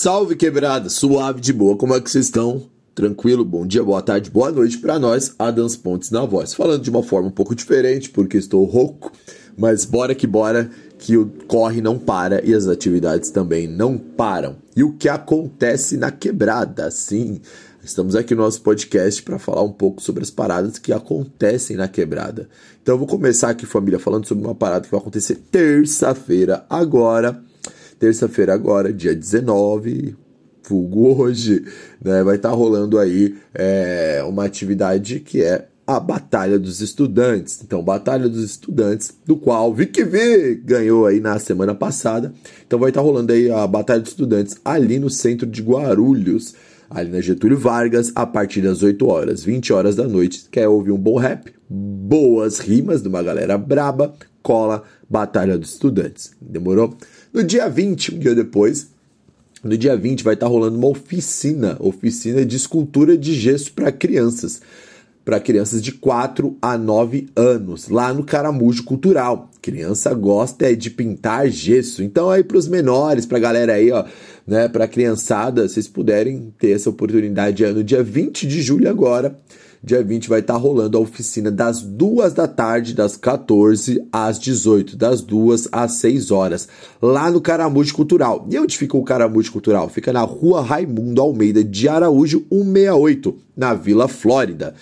Salve quebrada, suave de boa, como é que vocês estão? Tranquilo? Bom dia, boa tarde, boa noite para nós, Adams Pontes na voz. Falando de uma forma um pouco diferente, porque estou rouco, mas bora que bora, que o corre não para e as atividades também não param. E o que acontece na quebrada? Sim, estamos aqui no nosso podcast para falar um pouco sobre as paradas que acontecem na quebrada. Então eu vou começar aqui, família, falando sobre uma parada que vai acontecer terça-feira agora terça-feira agora, dia 19, vulgo hoje, né, vai estar tá rolando aí é, uma atividade que é a Batalha dos Estudantes. Então, Batalha dos Estudantes, do qual Vic V ganhou aí na semana passada. Então, vai estar tá rolando aí a Batalha dos Estudantes ali no centro de Guarulhos, ali na Getúlio Vargas, a partir das 8 horas, 20 horas da noite. Quer ouvir um bom rap? Boas rimas de uma galera braba? Cola Batalha dos Estudantes. Demorou? No dia 20, um dia depois, no dia 20 vai estar rolando uma oficina, oficina de escultura de gesso para crianças, para crianças de 4 a 9 anos, lá no Caramujo Cultural. Criança gosta é de pintar gesso. Então aí para os menores, para galera aí, ó, né, para criançada, vocês puderem ter essa oportunidade no dia 20 de julho agora dia 20 vai estar tá rolando a oficina das 2 da tarde, das 14 às 18, das 2 às 6 horas, lá no Caramujo Cultural. E onde fica o Caramujo Cultural? Fica na rua Raimundo Almeida de Araújo, 168, na Vila Flórida.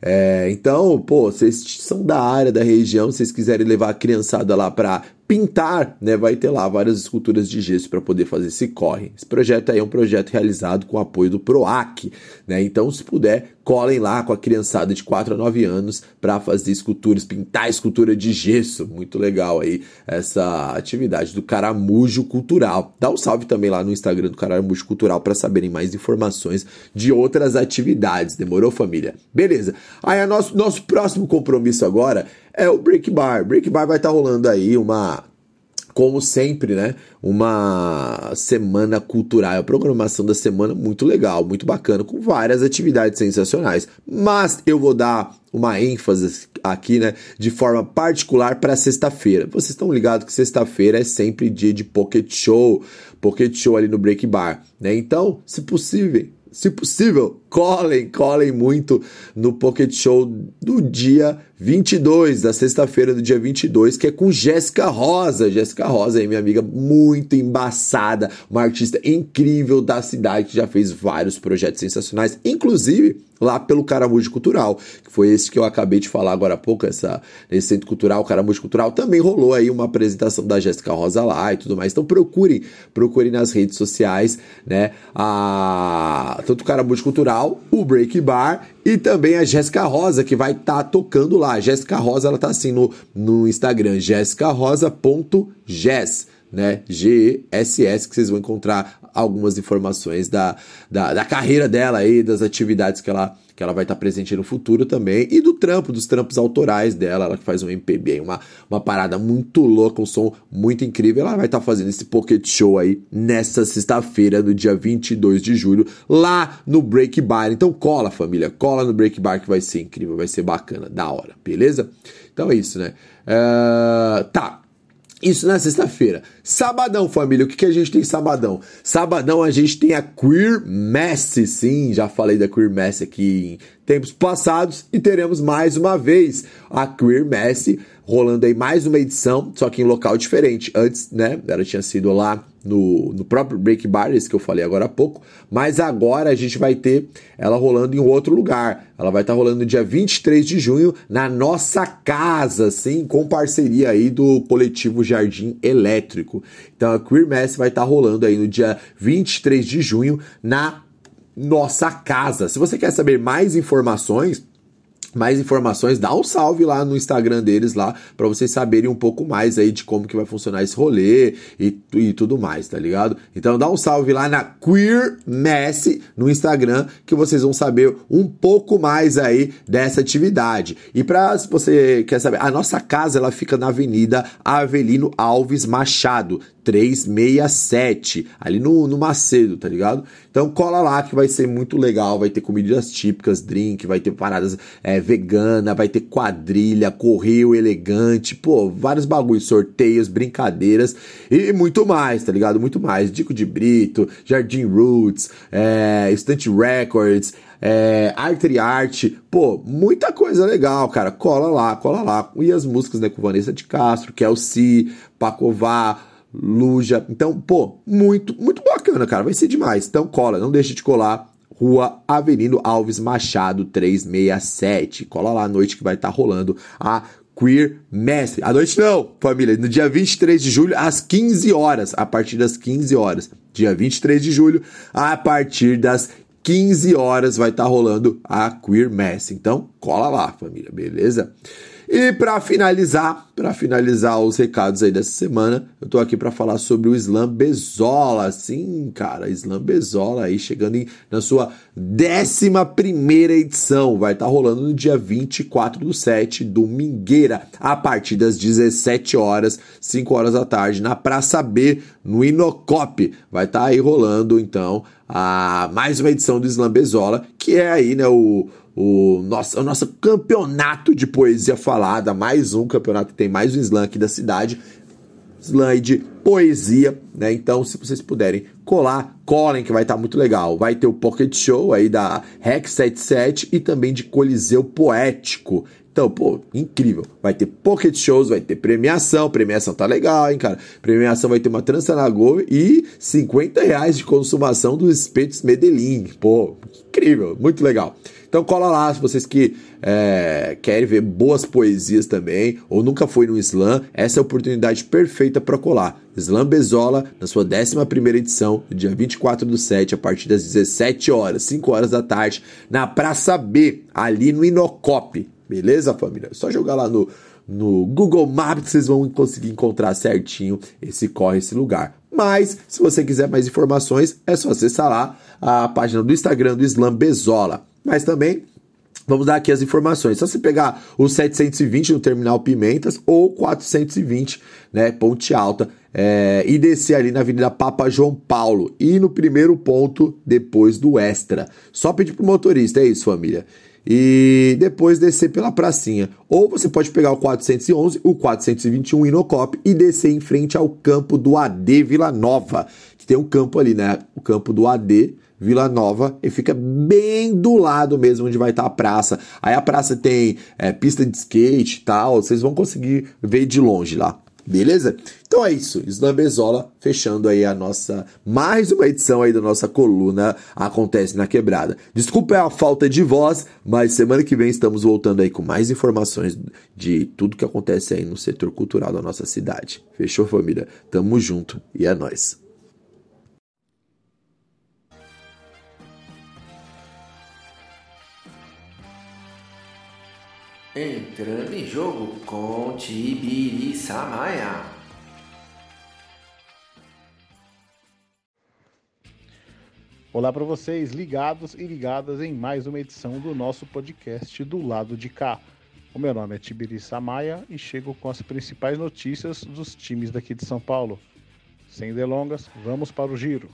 É, então, pô, vocês são da área, da região, vocês quiserem levar a criançada lá para pintar, né, vai ter lá várias esculturas de gesso para poder fazer esse corre. Esse projeto aí é um projeto realizado com apoio do PROAC, né? Então, se puder, colhem lá com a criançada de 4 a 9 anos para fazer esculturas, pintar escultura de gesso. Muito legal aí essa atividade do Caramujo Cultural. Dá um salve também lá no Instagram do Caramujo Cultural para saberem mais informações de outras atividades. Demorou, família? Beleza. Aí, nosso, nosso próximo compromisso agora é o Break Bar. Break Bar vai estar tá rolando aí uma como sempre, né? Uma semana cultural, a programação da semana muito legal, muito bacana, com várias atividades sensacionais. Mas eu vou dar uma ênfase aqui, né, de forma particular para sexta-feira. Vocês estão ligados que sexta-feira é sempre dia de Pocket Show, Pocket Show ali no Break Bar, né? Então, se possível, se possível, colhem, colhem muito no Pocket Show do dia 22, da sexta-feira do dia 22, que é com Jéssica Rosa. Jéssica Rosa aí, minha amiga muito embaçada, uma artista incrível da cidade que já fez vários projetos sensacionais, inclusive lá pelo Caramujo Cultural, que foi esse que eu acabei de falar agora há pouco, essa, nesse centro cultural, Caramujo Cultural, também rolou aí uma apresentação da Jéssica Rosa lá e tudo mais. Então procurem, procurem nas redes sociais, né, a, tanto o Caramujo Cultural, o Break Bar e também a Jéssica Rosa, que vai estar tá tocando lá. Jéssica Rosa, ela tá assim no, no Instagram, jessicarosa.jess né? G-E-S-S, que vocês vão encontrar algumas informações da, da, da, carreira dela aí, das atividades que ela, que ela vai estar presente no futuro também, e do trampo, dos trampos autorais dela, ela que faz um MPB uma, uma parada muito louca, um som muito incrível, ela vai estar fazendo esse pocket show aí nessa sexta-feira, no dia 22 de julho, lá no Break Bar. Então cola, família, cola no Break Bar que vai ser incrível, vai ser bacana, da hora, beleza? Então é isso, né? Uh, tá, isso na sexta-feira. Sabadão, família, o que, que a gente tem sabadão? Sabadão a gente tem a Queer Mass, sim, já falei da Queer Mass aqui em tempos passados e teremos mais uma vez a Queer Mass rolando aí mais uma edição, só que em local diferente. Antes, né, ela tinha sido lá no, no próprio Break Bar, esse que eu falei agora há pouco, mas agora a gente vai ter ela rolando em outro lugar. Ela vai estar tá rolando no dia 23 de junho na nossa casa, sim, com parceria aí do coletivo Jardim Elétrico. Então a Queer Mass vai estar tá rolando aí no dia 23 de junho na nossa casa. Se você quer saber mais informações, mais informações, dá um salve lá no Instagram deles lá para vocês saberem um pouco mais aí de como que vai funcionar esse rolê e, e tudo mais, tá ligado? Então dá um salve lá na Queer Mess no Instagram que vocês vão saber um pouco mais aí dessa atividade. E para se você quer saber, a nossa casa ela fica na Avenida Avelino Alves Machado, 367, ali no, no Macedo, tá ligado? Então cola lá que vai ser muito legal, vai ter comidas típicas, drink, vai ter paradas é, vegana, vai ter quadrilha, correio elegante, pô, vários bagulhos, sorteios, brincadeiras e muito mais, tá ligado? Muito mais. Dico de Brito, Jardim Roots, é, Stunt Records, é, Artery Art, pô, muita coisa legal, cara. Cola lá, cola lá. E as músicas, né, com Vanessa de Castro, Kelsey, Pacová, Luja. Então, pô, muito, muito bacana, cara. Vai ser demais. Então, cola, não deixe de colar. Rua Avenida Alves Machado 367. Cola lá à noite que vai estar tá rolando a Queer Mestre. À noite não, família. No dia 23 de julho, às 15 horas. A partir das 15 horas. Dia 23 de julho, a partir das 15 horas vai estar tá rolando a Queer Mass. Então, cola lá, família, beleza? E para finalizar, para finalizar os recados aí dessa semana, eu tô aqui para falar sobre o Slam Bezola. Sim, cara, Slam Bezola aí chegando em, na sua 11 primeira edição. Vai estar tá rolando no dia 24 do 7, domingueira, a partir das 17 horas, 5 horas da tarde, na Praça B, no Inocop. Vai estar tá aí rolando, então, a mais uma edição do Slam Bezola, que é aí, né, o o nosso, o nosso campeonato de poesia falada, mais um campeonato tem mais um slam aqui da cidade, slam de poesia, né? Então, se vocês puderem colar, colhem que vai estar tá muito legal. Vai ter o Pocket Show aí da Rex 77 e também de Coliseu Poético. Então, pô, incrível. Vai ter pocket shows, vai ter premiação. Premiação tá legal, hein, cara? Premiação vai ter uma trança na Gol e 50 reais de consumação dos espetos Medellín. Pô, incrível, muito legal. Então cola lá se vocês que é, querem ver boas poesias também, ou nunca foi no slam, essa é a oportunidade perfeita para colar. Slam Bezola, na sua 11 edição, dia 24 do 7, a partir das 17 horas, 5 horas da tarde, na Praça B, ali no Inocop. Beleza, família? É só jogar lá no, no Google Maps vocês vão conseguir encontrar certinho esse corre, esse lugar. Mas, se você quiser mais informações, é só acessar lá a página do Instagram do Slam Bezola. Mas também Vamos dar aqui as informações. Só você pegar o 720 no Terminal Pimentas ou 420, né, Ponte Alta, é, e descer ali na Avenida Papa João Paulo. E no primeiro ponto, depois do Extra. Só pedir pro motorista, é isso, família. E depois descer pela pracinha. Ou você pode pegar o 411, o 421 Inocop e descer em frente ao campo do AD Vila Nova. Que tem um campo ali, né? O campo do AD Vila Nova e fica bem do lado mesmo onde vai estar a praça. Aí a praça tem é, pista de skate e tal, vocês vão conseguir ver de longe lá. Beleza? Então é isso, Islam Bezola fechando aí a nossa mais uma edição aí da nossa coluna Acontece na Quebrada. Desculpa a falta de voz, mas semana que vem estamos voltando aí com mais informações de tudo que acontece aí no setor cultural da nossa cidade. Fechou, família? Tamo junto e é nós. Entrando em jogo com Tibiri Samaya. Olá para vocês, ligados e ligadas em mais uma edição do nosso podcast do lado de cá. O meu nome é Tibiri Samaya e chego com as principais notícias dos times daqui de São Paulo. Sem delongas, vamos para o giro.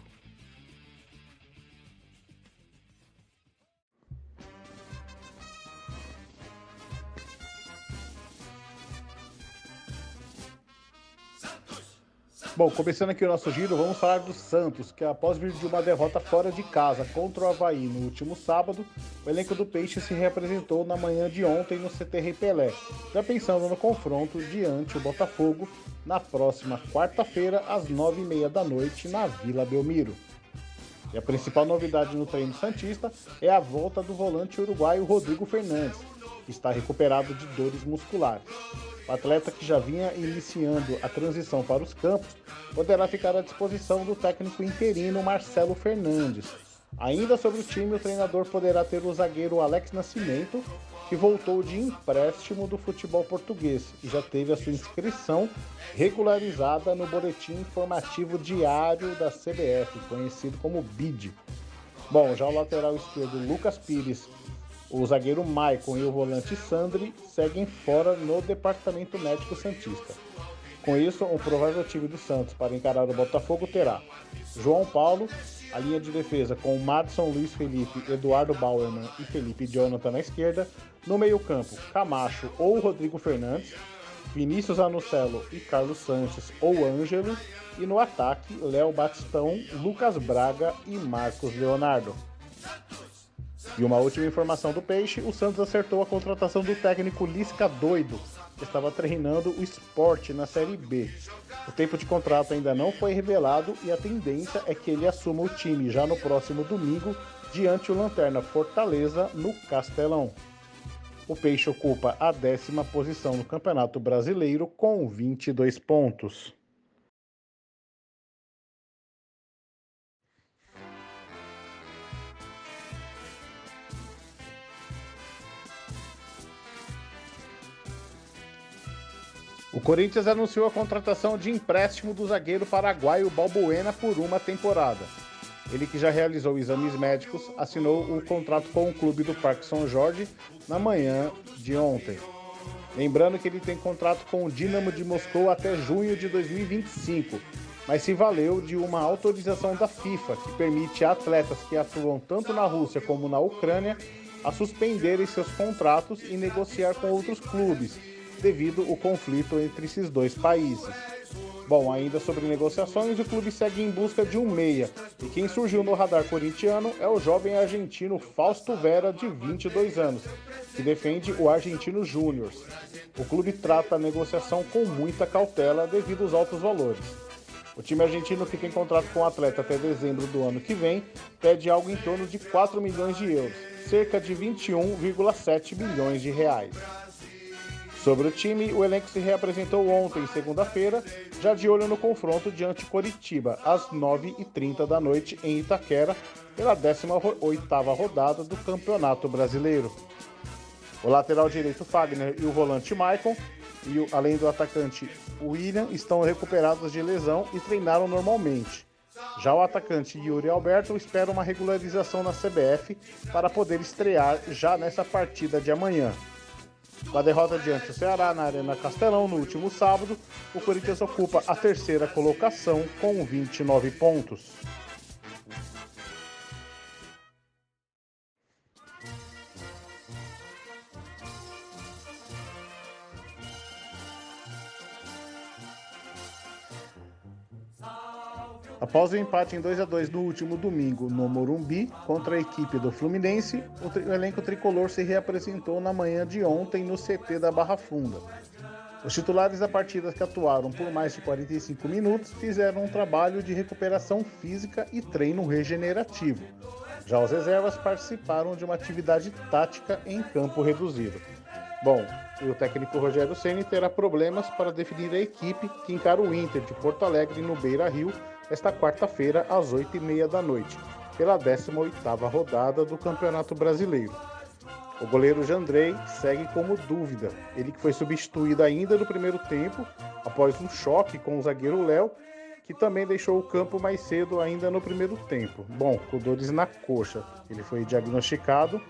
Bom, começando aqui o nosso giro, vamos falar do Santos, que após vir de uma derrota fora de casa contra o Havaí no último sábado, o elenco do Peixe se reapresentou na manhã de ontem no CT Pelé, já pensando no confronto diante o Botafogo na próxima quarta-feira, às nove e meia da noite, na Vila Belmiro. E a principal novidade no treino Santista é a volta do volante uruguaio Rodrigo Fernandes, está recuperado de dores musculares. O atleta que já vinha iniciando a transição para os campos poderá ficar à disposição do técnico interino Marcelo Fernandes, Ainda sobre o time, o treinador poderá ter o zagueiro Alex Nascimento, que voltou de empréstimo do futebol português e já teve a sua inscrição regularizada no boletim informativo diário da CBF, conhecido como BID. Bom, já o lateral esquerdo Lucas Pires, o zagueiro Maicon e o volante Sandri seguem fora no departamento médico santista. Com isso, o provável time do Santos para encarar o Botafogo terá João Paulo, a linha de defesa com Madison Luiz Felipe, Eduardo Bauerman e Felipe Jonathan na esquerda, no meio-campo, Camacho ou Rodrigo Fernandes, Vinícius Anucelo e Carlos Sanches ou Ângelo, e no ataque, Léo Batistão, Lucas Braga e Marcos Leonardo. E uma última informação do Peixe: o Santos acertou a contratação do técnico Lisca Doido, que estava treinando o esporte na Série B. O tempo de contrato ainda não foi revelado e a tendência é que ele assuma o time já no próximo domingo, diante o Lanterna Fortaleza, no Castelão. O Peixe ocupa a décima posição no Campeonato Brasileiro com 22 pontos. O Corinthians anunciou a contratação de empréstimo do zagueiro paraguaio Balbuena por uma temporada. Ele que já realizou exames médicos, assinou o contrato com o clube do Parque São Jorge na manhã de ontem. Lembrando que ele tem contrato com o Dinamo de Moscou até junho de 2025, mas se valeu de uma autorização da FIFA que permite a atletas que atuam tanto na Rússia como na Ucrânia a suspenderem seus contratos e negociar com outros clubes devido ao conflito entre esses dois países. Bom, ainda sobre negociações, o clube segue em busca de um meia, e quem surgiu no radar corintiano é o jovem argentino Fausto Vera, de 22 anos, que defende o Argentino Júnior. O clube trata a negociação com muita cautela devido aos altos valores. O time argentino que tem contrato com o atleta até dezembro do ano que vem pede algo em torno de 4 milhões de euros, cerca de 21,7 milhões de reais. Sobre o time, o elenco se reapresentou ontem, segunda-feira, já de olho no confronto diante Coritiba, às 9h30 da noite em Itaquera, pela 18ª rodada do Campeonato Brasileiro. O lateral direito Fagner e o volante Maicon, e o, além do atacante William, estão recuperados de lesão e treinaram normalmente. Já o atacante Yuri Alberto espera uma regularização na CBF para poder estrear já nessa partida de amanhã. Com a derrota diante do Ceará na Arena Castelão no último sábado, o Corinthians ocupa a terceira colocação com 29 pontos. Após o empate em 2 a 2 no último domingo no Morumbi contra a equipe do Fluminense, o, elenco tricolor se reapresentou na manhã de ontem no CT da Barra Funda. Os titulares da partida que atuaram por mais de 45 minutos fizeram um trabalho de recuperação física e treino regenerativo. Já os reservas participaram de uma atividade tática em campo reduzido. Bom, o técnico Rogério Ceni terá problemas para definir a equipe que encara o Inter de Porto Alegre no Beira Rio esta quarta-feira, às 8h30 da noite, pela 18ª rodada do Campeonato Brasileiro. O goleiro Jandrei segue como dúvida, ele que foi substituído ainda no primeiro tempo, após um choque com o zagueiro Léo, que também deixou o campo mais cedo ainda no primeiro tempo. Bom, com dores na coxa. Ele foi diagnosticado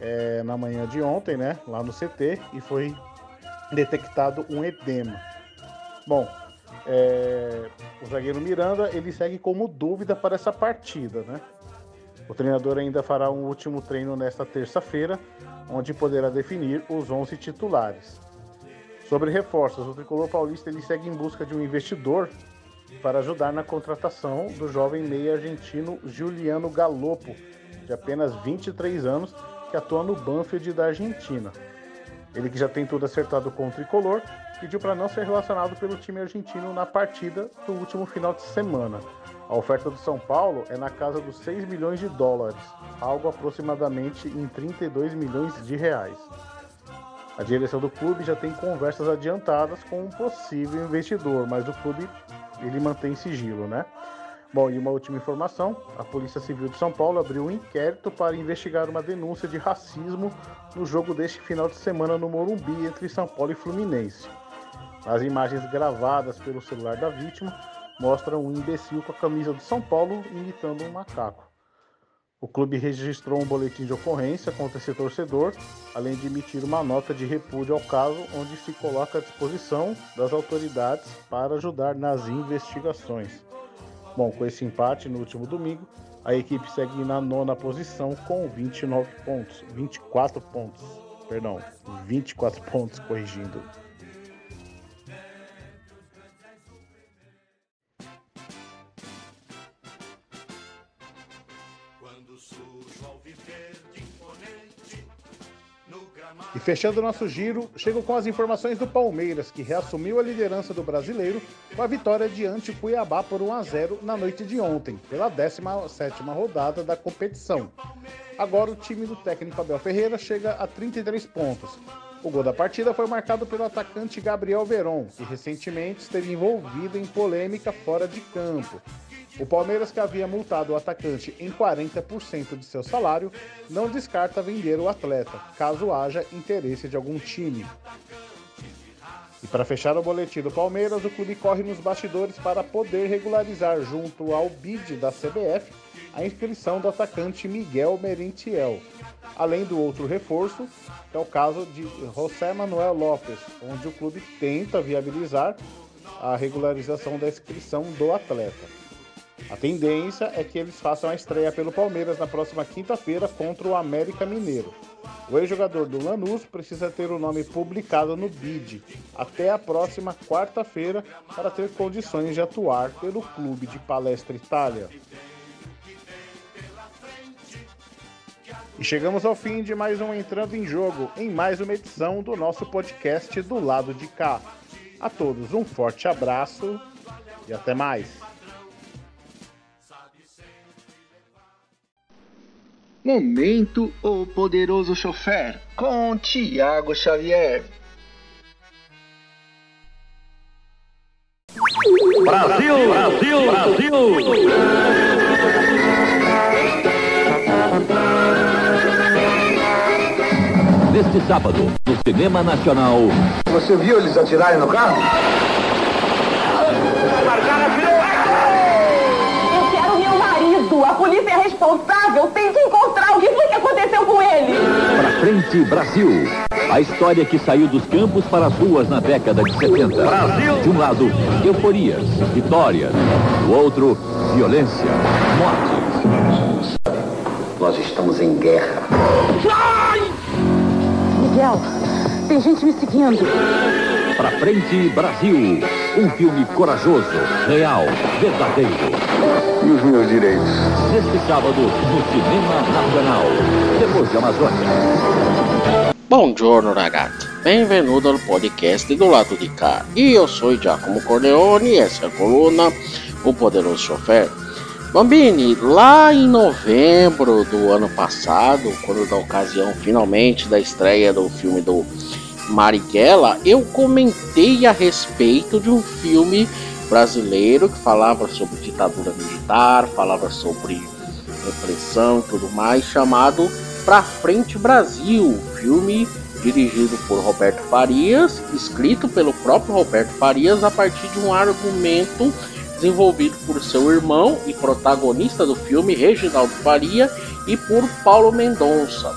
é, na manhã de ontem, né, lá no CT, e foi detectado um edema. Bom, é, o zagueiro Miranda ele segue como dúvida para essa partida, né? O treinador ainda fará um último treino nesta terça-feira, onde poderá definir os 11 titulares. Sobre reforços, o tricolor paulista ele segue em busca de um investidor para ajudar na contratação do jovem meia argentino Juliano Galopo, de apenas 23 anos, que atua no Banfield da Argentina. Ele que já tem tudo acertado com o tricolor pediu para não ser relacionado pelo time argentino na partida do último final de semana. A oferta do São Paulo é na casa dos 6 milhões de dólares, algo aproximadamente em 32 milhões de reais. A direção do clube já tem conversas adiantadas com um possível investidor, mas o clube ele mantém sigilo, né? Bom, e uma última informação: a Polícia Civil de São Paulo abriu um inquérito para investigar uma denúncia de racismo no jogo deste final de semana no Morumbi entre São Paulo e Fluminense. As imagens gravadas pelo celular da vítima mostram um imbecil com a camisa de São Paulo imitando um macaco. O clube registrou um boletim de ocorrência contra esse torcedor, além de emitir uma nota de repúdio ao caso, onde se coloca à disposição das autoridades para ajudar nas investigações. Bom, com esse empate no último domingo, a equipe segue na nona posição com 29 pontos, 24 pontos, perdão, 24 pontos corrigindo. E fechando o nosso giro, chego com as informações do Palmeiras, que reassumiu a liderança do brasileiro com a vitória diante o Cuiabá por 1 a 0 na noite de ontem, pela 17ª rodada da competição. Agora o time do técnico Abel Ferreira chega a 33 pontos. O gol da partida foi marcado pelo atacante Gabriel Veron, que recentemente esteve envolvido em polêmica fora de campo. O Palmeiras, que havia multado o atacante em 40% de seu salário, não descarta vender o atleta, caso haja interesse de algum time. E para fechar o boletim do Palmeiras, o clube corre nos bastidores para poder regularizar junto ao BID da CBF a inscrição do atacante Miguel Merentiel, além do outro reforço, que é o caso de José Manuel Lopes, onde o clube tenta viabilizar a regularização da inscrição do atleta. A tendência é que eles façam a estreia pelo Palmeiras na próxima quinta-feira contra o América Mineiro. O ex-jogador do Lanús precisa ter o nome publicado no BID até a próxima quarta-feira para ter condições de atuar pelo clube de Palestra Itália. E chegamos ao fim de mais um Entrando em Jogo, em mais uma edição do nosso podcast do lado de cá. A todos um forte abraço e até mais. Momento O Poderoso Chofer com Tiago Xavier. Brasil, Brasil, Brasil! Neste sábado, no Cinema Nacional. Você viu eles atirarem no carro? Eu quero meu marido. A polícia é responsável. Tem que encontrar o que foi que aconteceu com ele. Pra frente, Brasil. A história que saiu dos campos para as ruas na década de 70. Brasil! De um lado, euforias, vitórias. Do outro, violência, mortes. Nós estamos em guerra. Miguel, tem gente me seguindo. Pra frente, Brasil. Um filme corajoso, real, verdadeiro. E os meus direitos? Neste sábado, no Cinema Nacional. Depois de Amazônia. Buongiorno ragazzi, benvenuto al podcast do lado de cá. E eu sou Giacomo Corleone e essa é a coluna O Poderoso Chofer. Bambini, lá em novembro do ano passado, quando da ocasião finalmente da estreia do filme do Marighella, eu comentei a respeito de um filme brasileiro que falava sobre ditadura militar, falava sobre repressão e tudo mais, chamado Pra Frente Brasil, filme dirigido por Roberto Farias, escrito pelo próprio Roberto Farias a partir de um argumento desenvolvido por seu irmão e protagonista do filme, Reginaldo Faria, e por Paulo Mendonça.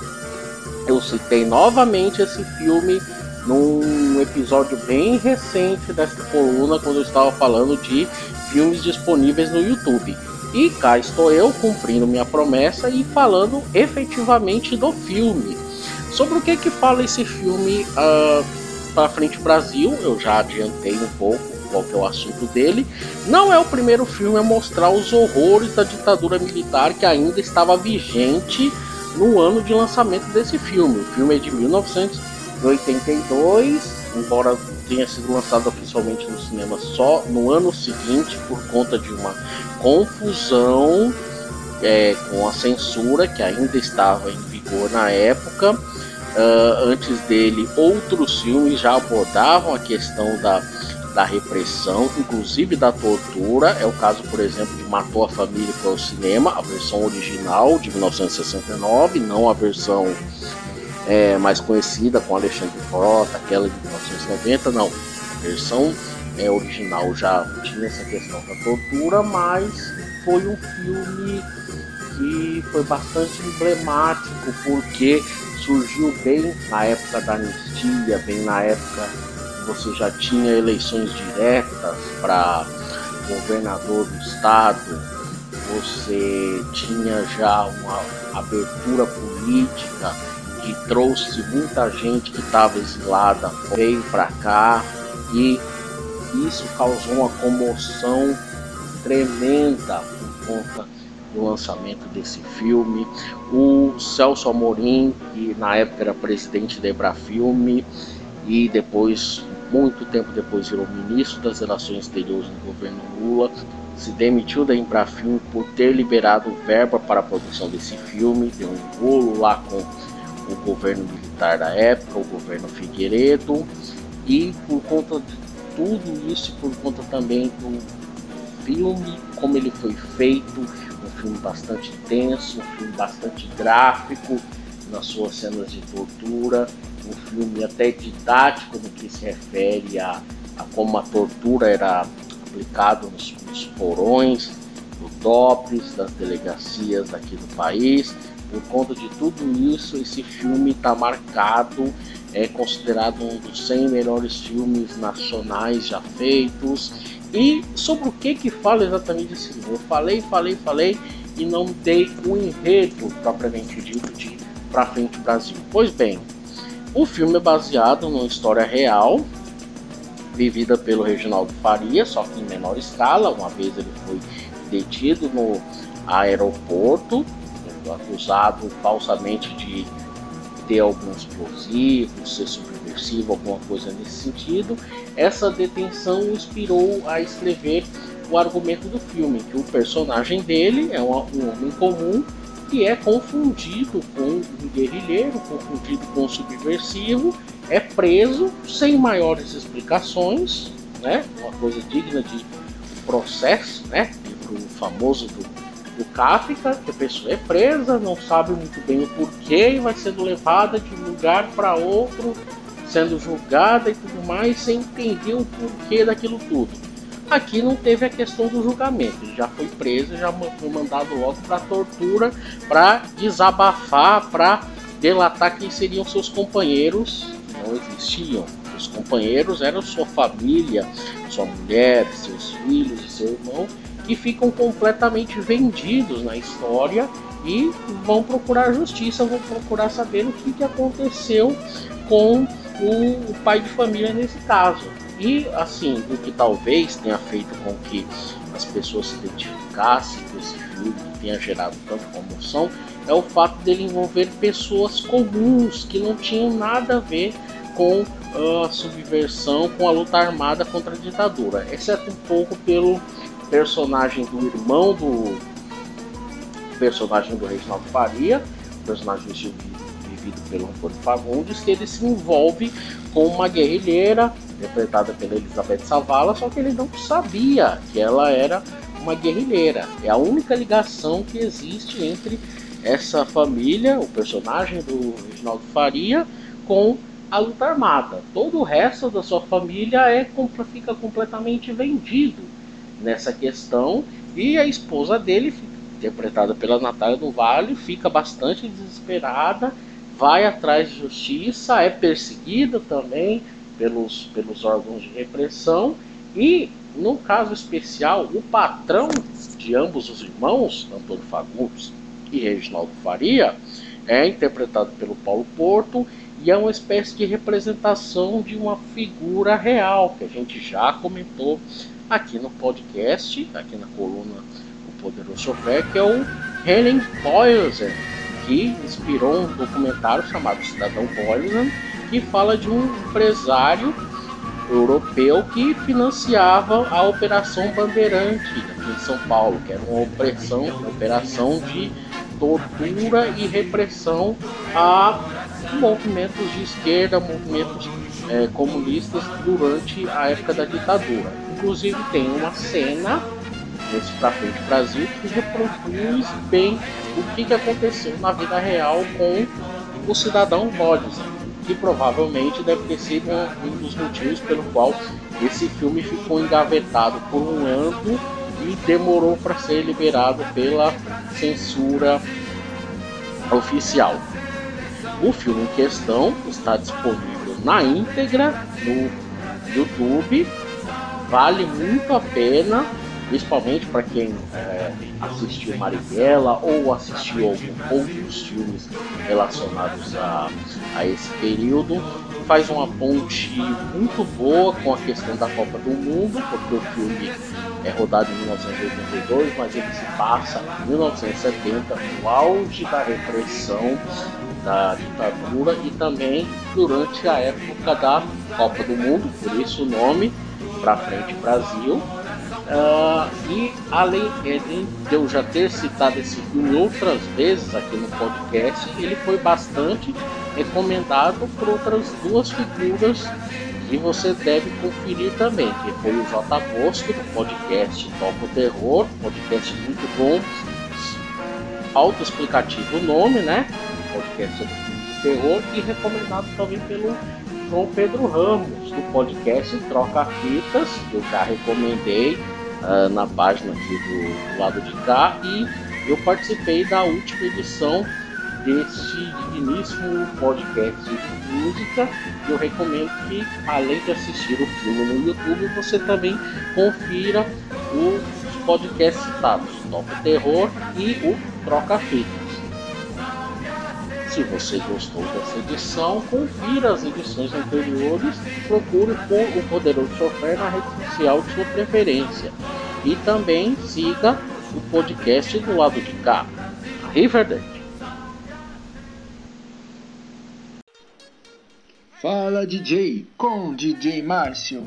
Eu citei novamente esse filme num episódio bem recente desta coluna, quando eu estava falando de filmes disponíveis no YouTube. E cá estou eu cumprindo minha promessa e falando efetivamente do filme. Sobre o que que fala esse filme uh, para frente Brasil, eu já adiantei um pouco qual que é o assunto dele. Não é o primeiro filme a mostrar os horrores da ditadura militar que ainda estava vigente no ano de lançamento desse filme. O filme é de 1982, embora tenha sido lançado oficialmente no cinema só no ano seguinte por conta de uma confusão é, com a censura que ainda estava em vigor na época. Uh, antes dele, outros filmes já abordavam a questão da da repressão, inclusive da tortura. É o caso, por exemplo, de Matou a Família para o cinema, a versão original de 1969, não a versão é, mais conhecida com Alexandre Frota, aquela de 1990, não. A versão é, original já tinha essa questão da tortura, mas foi um filme que foi bastante emblemático porque surgiu bem na época da anistia, bem na época você já tinha eleições diretas para governador do estado, você tinha já uma abertura política que trouxe muita gente que estava exilada, veio para cá e isso causou uma comoção tremenda por conta do lançamento desse filme. O Celso Amorim, que na época era presidente da Ebrafilme e depois, muito tempo depois, virou ministro das Relações Exteriores no governo Lula, se demitiu da Embrafilme por ter liberado verba para a produção desse filme, deu um rolo lá com o governo militar da época, o governo Figueiredo, e por conta de tudo isso, por conta também do filme, como ele foi feito, um filme bastante tenso, um filme bastante gráfico nas suas cenas de tortura, um filme até didático no que se refere a, a como a tortura era aplicada nos, nos porões, no DOPS, das delegacias aqui do país. Por conta de tudo isso, esse filme está marcado, é considerado um dos 100 melhores filmes nacionais já feitos e sobre o que que fala exatamente esse livro? Eu falei, falei, falei e não dei o um enredo propriamente dito de Pra Frente Brasil. Pois bem, o filme é baseado numa história real vivida pelo Reginaldo Faria, só que em menor escala. Uma vez ele foi detido no aeroporto, acusado falsamente de ter algum explosivo, ser subversivo, alguma coisa nesse sentido. Essa detenção inspirou a escrever o argumento do filme, que o personagem dele é um homem comum que é confundido com um guerrilheiro, confundido com um subversivo, é preso sem maiores explicações, né? Uma coisa digna de processo, né? O famoso do do Kafka, que a pessoa é presa, não sabe muito bem o porquê e vai sendo levada de um lugar para outro, sendo julgada e tudo mais, sem entender o porquê daquilo tudo. Aqui não teve a questão do julgamento, ele já foi preso, já foi mandado logo para tortura, para desabafar, para delatar quem seriam seus companheiros, não existiam. Os companheiros eram sua família, sua mulher, seus filhos seu irmão, que ficam completamente vendidos na história e vão procurar justiça, vão procurar saber o que, que aconteceu com o pai de família nesse caso. E assim, o que talvez tenha feito com que as pessoas se identificassem com esse filme e tenha gerado tanta comoção é o fato dele envolver pessoas comuns que não tinham nada a ver com a subversão, com a luta armada contra a ditadura, exceto um pouco pelo personagem do irmão do personagem do Reginaldo Faria, personagem vivido pelo Antônio Fagundes, que ele se envolve com uma guerrilheira interpretada pela Elizabeth Savala, só que ele não sabia que ela era uma guerrilheira. É a única ligação que existe entre essa família, o personagem do Reginaldo Faria, com a luta armada. Todo o resto da sua família é, fica completamente vendido nessa questão e a esposa dele, interpretada pela Natália do Vale, fica bastante desesperada, vai atrás de justiça, é perseguida também pelos, pelos órgãos de repressão e, no caso especial, o patrão de ambos os irmãos, Antônio Fagundes e Reginaldo Faria, é interpretado pelo Paulo Porto e é uma espécie de representação de uma figura real que a gente já comentou aqui no podcast, aqui na coluna O Poderoso Chofer, que é o Helen Boysen, que inspirou um documentário chamado Cidadão Boysen, que fala de um empresário europeu que financiava a Operação Bandeirante aqui em São Paulo, que era uma opressão, uma operação de tortura e repressão a movimentos de esquerda, movimentos é, comunistas durante a época da ditadura. Inclusive tem uma cena nesse Pra Frente Brasil que reproduz bem o que, que aconteceu na vida real com o cidadão Rhodes, que provavelmente deve ter sido um dos motivos pelo qual esse filme ficou engavetado por um ano e demorou para ser liberado pela censura oficial. O filme em questão está disponível na íntegra no YouTube, vale muito a pena, principalmente para quem é, assistiu Marighella ou assistiu algum, outros filmes relacionados a, a esse período. Faz uma ponte muito boa com a questão da Copa do Mundo, porque o filme é rodado em 1982, mas ele se passa em 1970, no auge da repressão da ditadura e também durante a época da Copa do Mundo, por isso o nome para frente Brasil. Uh, e além, de eu já ter citado esse filme outras vezes aqui no podcast, ele foi bastante recomendado por outras duas figuras que você deve conferir também, que foi o J. Bosco, do podcast Topo Terror, podcast muito bom, autoexplicativo o nome, né? Podcast sobre filme de terror, e recomendado também pelo João Pedro Ramos, do podcast Troca Fitas, que eu já recomendei uh, na página aqui do, do lado de cá, e eu participei da última edição deste digníssimo podcast de música. Eu recomendo que, além de assistir o filme no YouTube, você também confira os podcasts citados, Top Terror e o Troca Fitas. Se você gostou dessa edição, confira as edições anteriores e procure o Poderoso Chofer na rede social de sua preferência. E também siga o podcast do lado de cá, Riverdale. Fala DJ com DJ Márcio.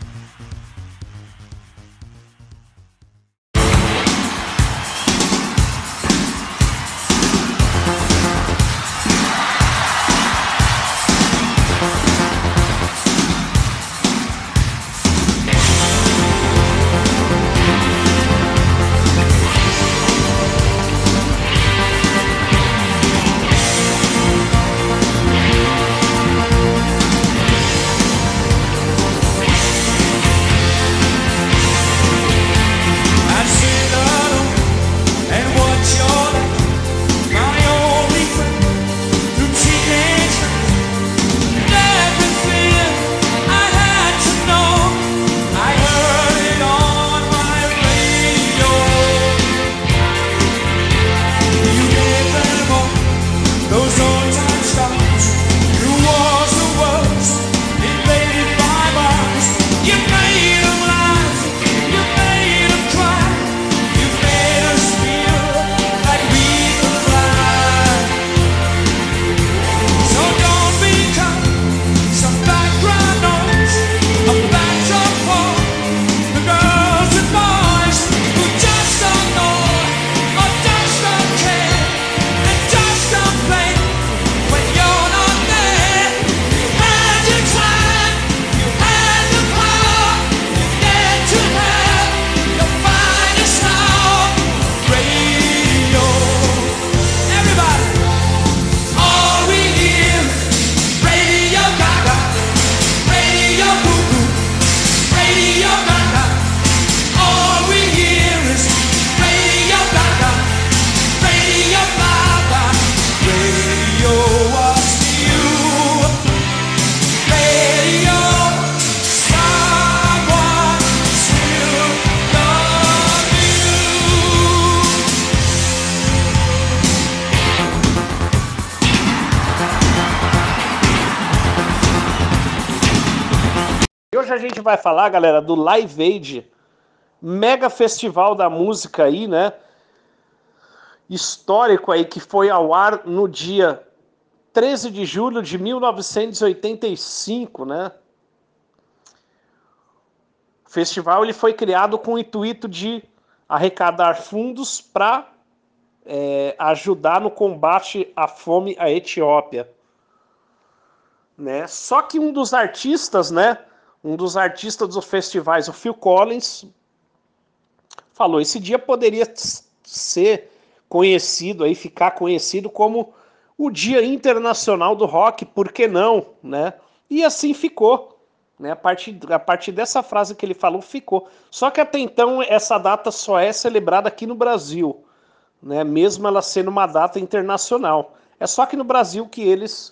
Vai falar, galera, do Live Aid, mega festival da música aí, né? Histórico aí, que foi ao ar no dia 13 de julho de 1985, né? O festival ele foi criado com o intuito de arrecadar fundos para é, ajudar no combate à fome à Etiópia. Né? Só que um dos artistas, né, um dos artistas dos festivais, o Phil Collins, falou: esse dia poderia ser conhecido aí, ficar conhecido como o Dia Internacional do Rock, por que não, né? E assim ficou. Né? A, partir, a partir dessa frase que ele falou, ficou. Só que até então essa data só é celebrada aqui no Brasil, né? mesmo ela sendo uma data internacional. É só que no Brasil que eles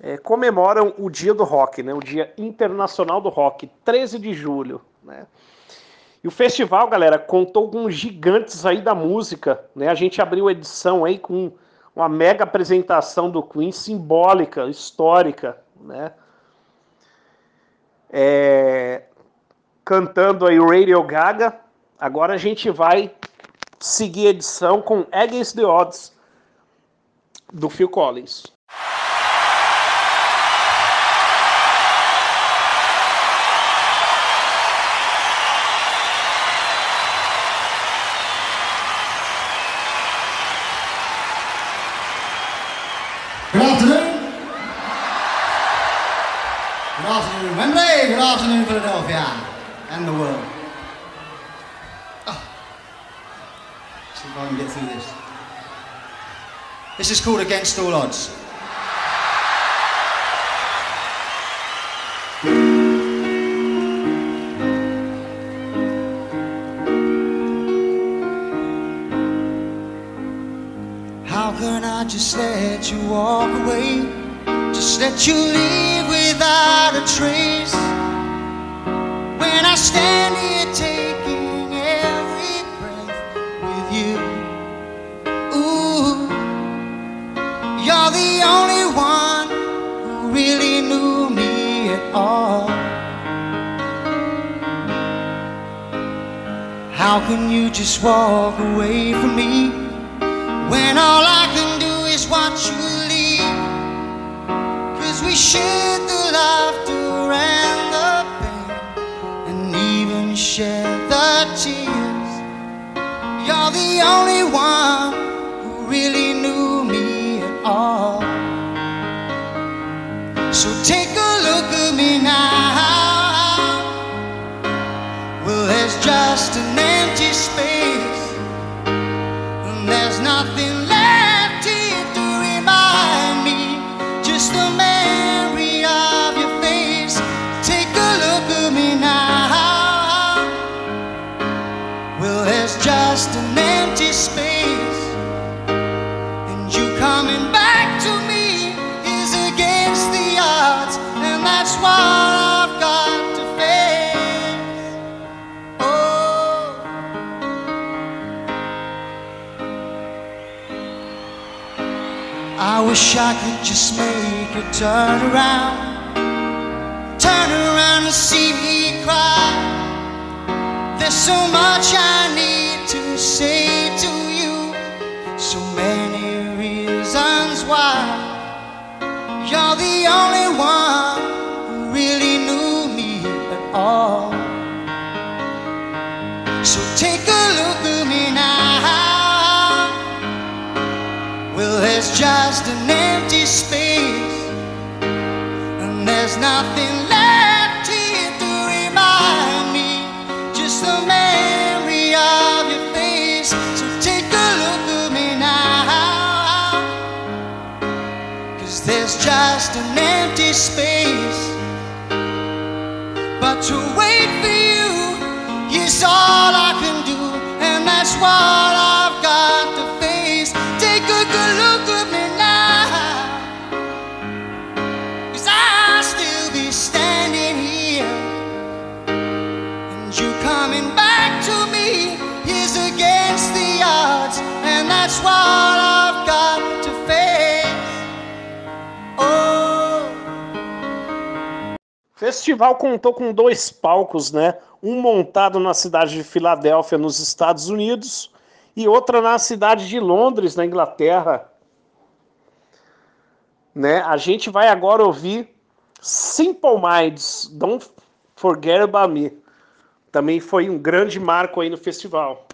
é, comemoram o Dia do Rock, né? o Dia Internacional do Rock, 13 de julho. Né? E o festival, galera, contou com gigantes aí da música. Né? A gente abriu a edição aí com uma mega apresentação do Queen, simbólica, histórica, né? É, cantando aí Radio Gaga. Agora a gente vai seguir a edição com Against the Odds, do Phil Collins. This is called Against All Odds. How can I just let you walk away? Just let you leave without a trace. How can you just walk away from me? When all I can do is watch you leave Cause we shared the laughter I could just make you turn around, turn around and see me cry. There's so much I need to say to you, so many reasons why. You're the only space. But to wait for you is all I can do, and that's what festival contou com dois palcos, né? Um montado na cidade de Filadélfia, nos Estados Unidos, e outra na cidade de Londres, na Inglaterra. Né? A gente vai agora ouvir Simple Minds, Don't Forget About Me. também foi um grande marco aí no festival.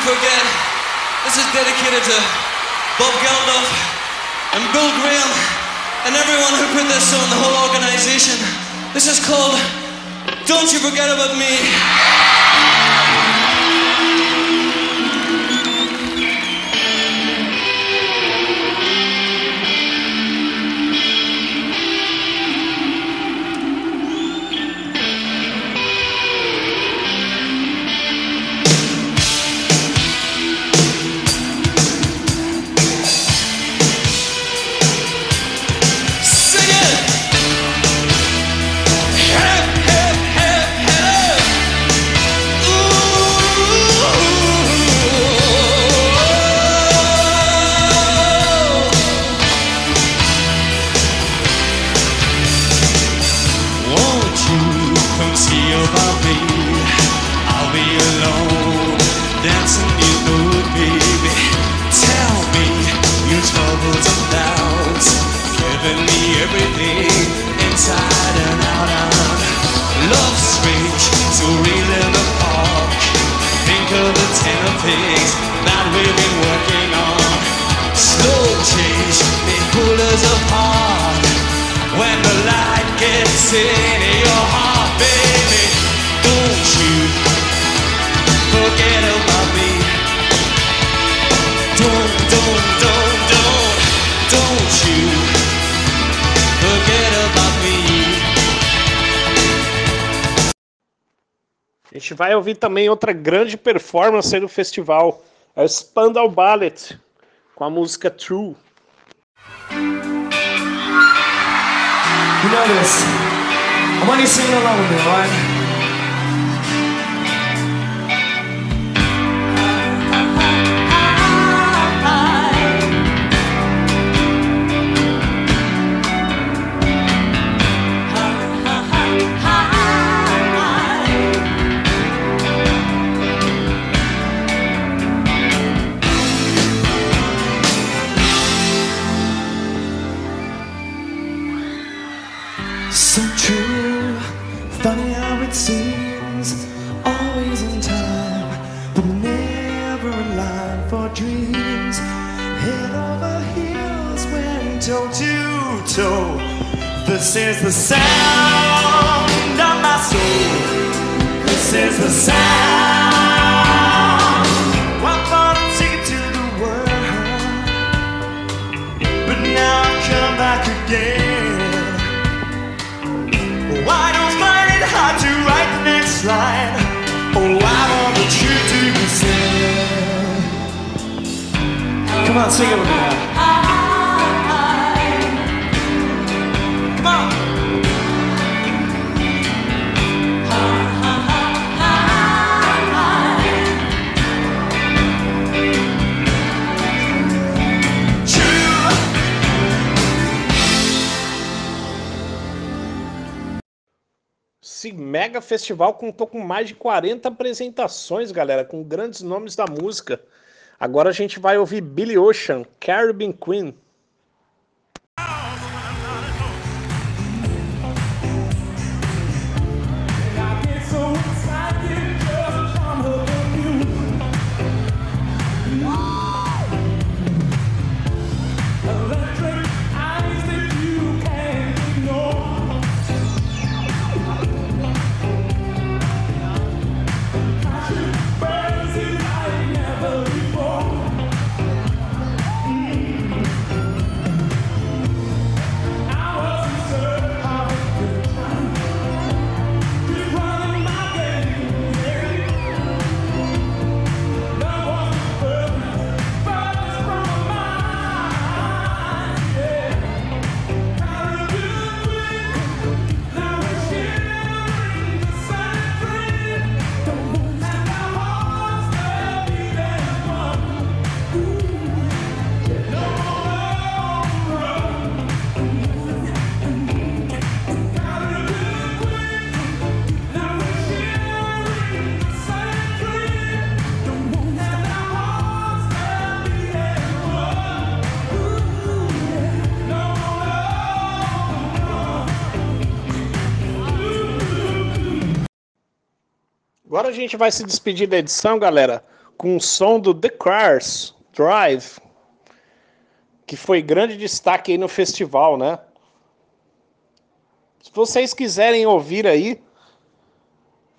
Forget, this is dedicated to Bob Geldof and Bill Graham and everyone who put this on, the whole organization. This is called Don't You Forget About Me. Gente vai ouvir também outra grande performance do festival, a Spandau Ballet, com a música True. You know this. Alright? It seems, always in time, but never in line for dreams. Head over heels when toe to toe. This is the sound of my soul. This is the sound. I'm gonna take it to the world, but now I come back again. Come on, sing it with me. Esse mega festival contou com mais de 40 apresentações, galera, com grandes nomes da música. Agora a gente vai ouvir Billy Ocean, Caribbean Queen. A gente vai se despedir da edição, galera, com o som do The Cars Drive, que foi grande destaque aí no festival, né? Se vocês quiserem ouvir aí,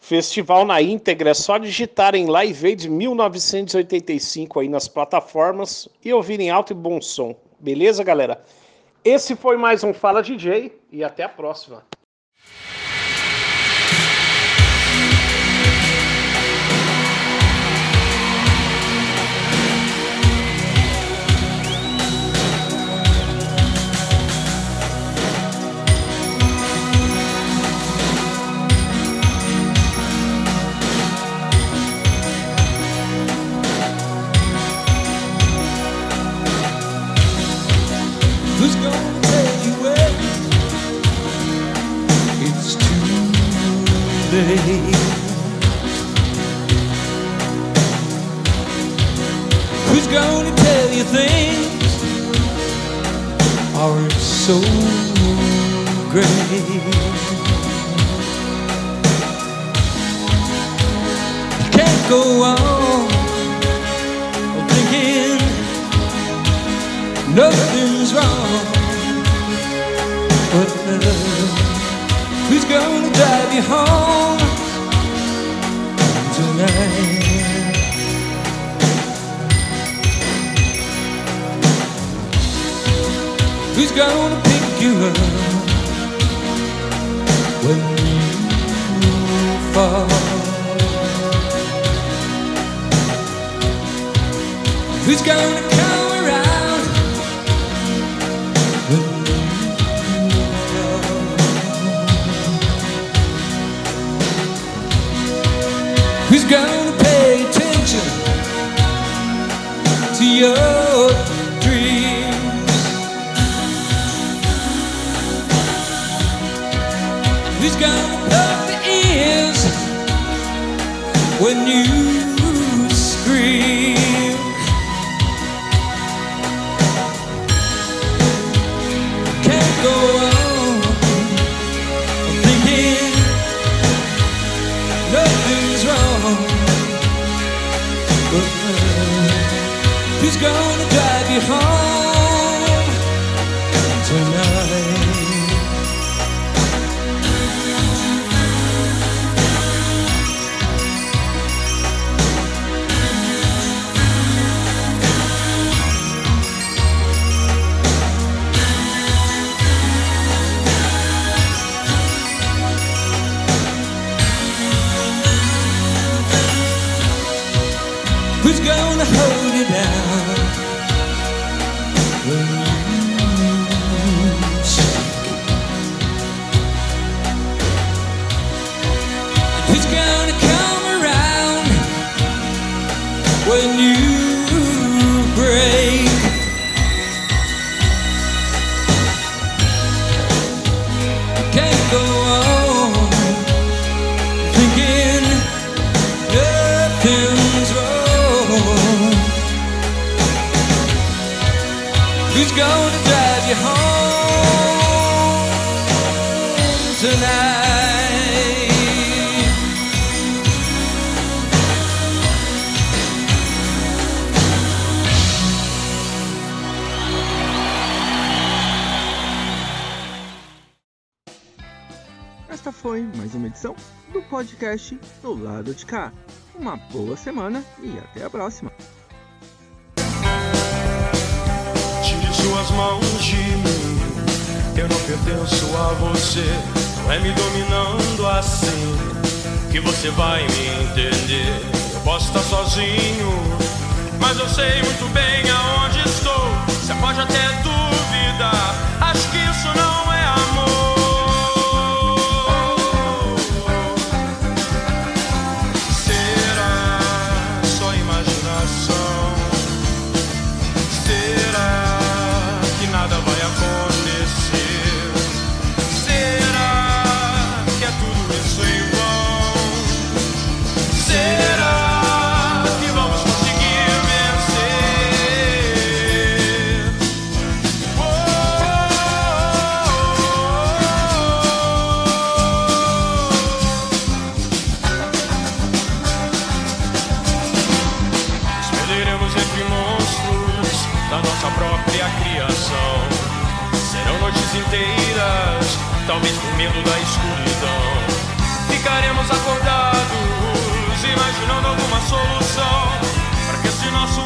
festival na íntegra, é só digitarem Live Aid 1985 aí nas plataformas e ouvirem alto e bom som. Beleza, galera? Esse foi mais um Fala DJ e até a próxima. Who's gonna tell you things aren't so great? Can't go on thinking nothing's wrong. But love, who's gonna drive you home tonight? Who's gonna pick you up when you fall? Who's gonna come your dreams? Who's gonna plug the ears when you scream? Drive you Esta foi mais uma edição do podcast do lado de cá. Uma boa semana e até a próxima. Tire suas mãos de mim. Eu não pertenço a você. É me dominando assim que você vai me entender. Eu posso estar sozinho, mas eu sei muito bem aonde estou. Você pode até duvidar. noites inteiras, talvez por medo da escuridão. Ficaremos acordados, imaginando alguma solução para que esse nosso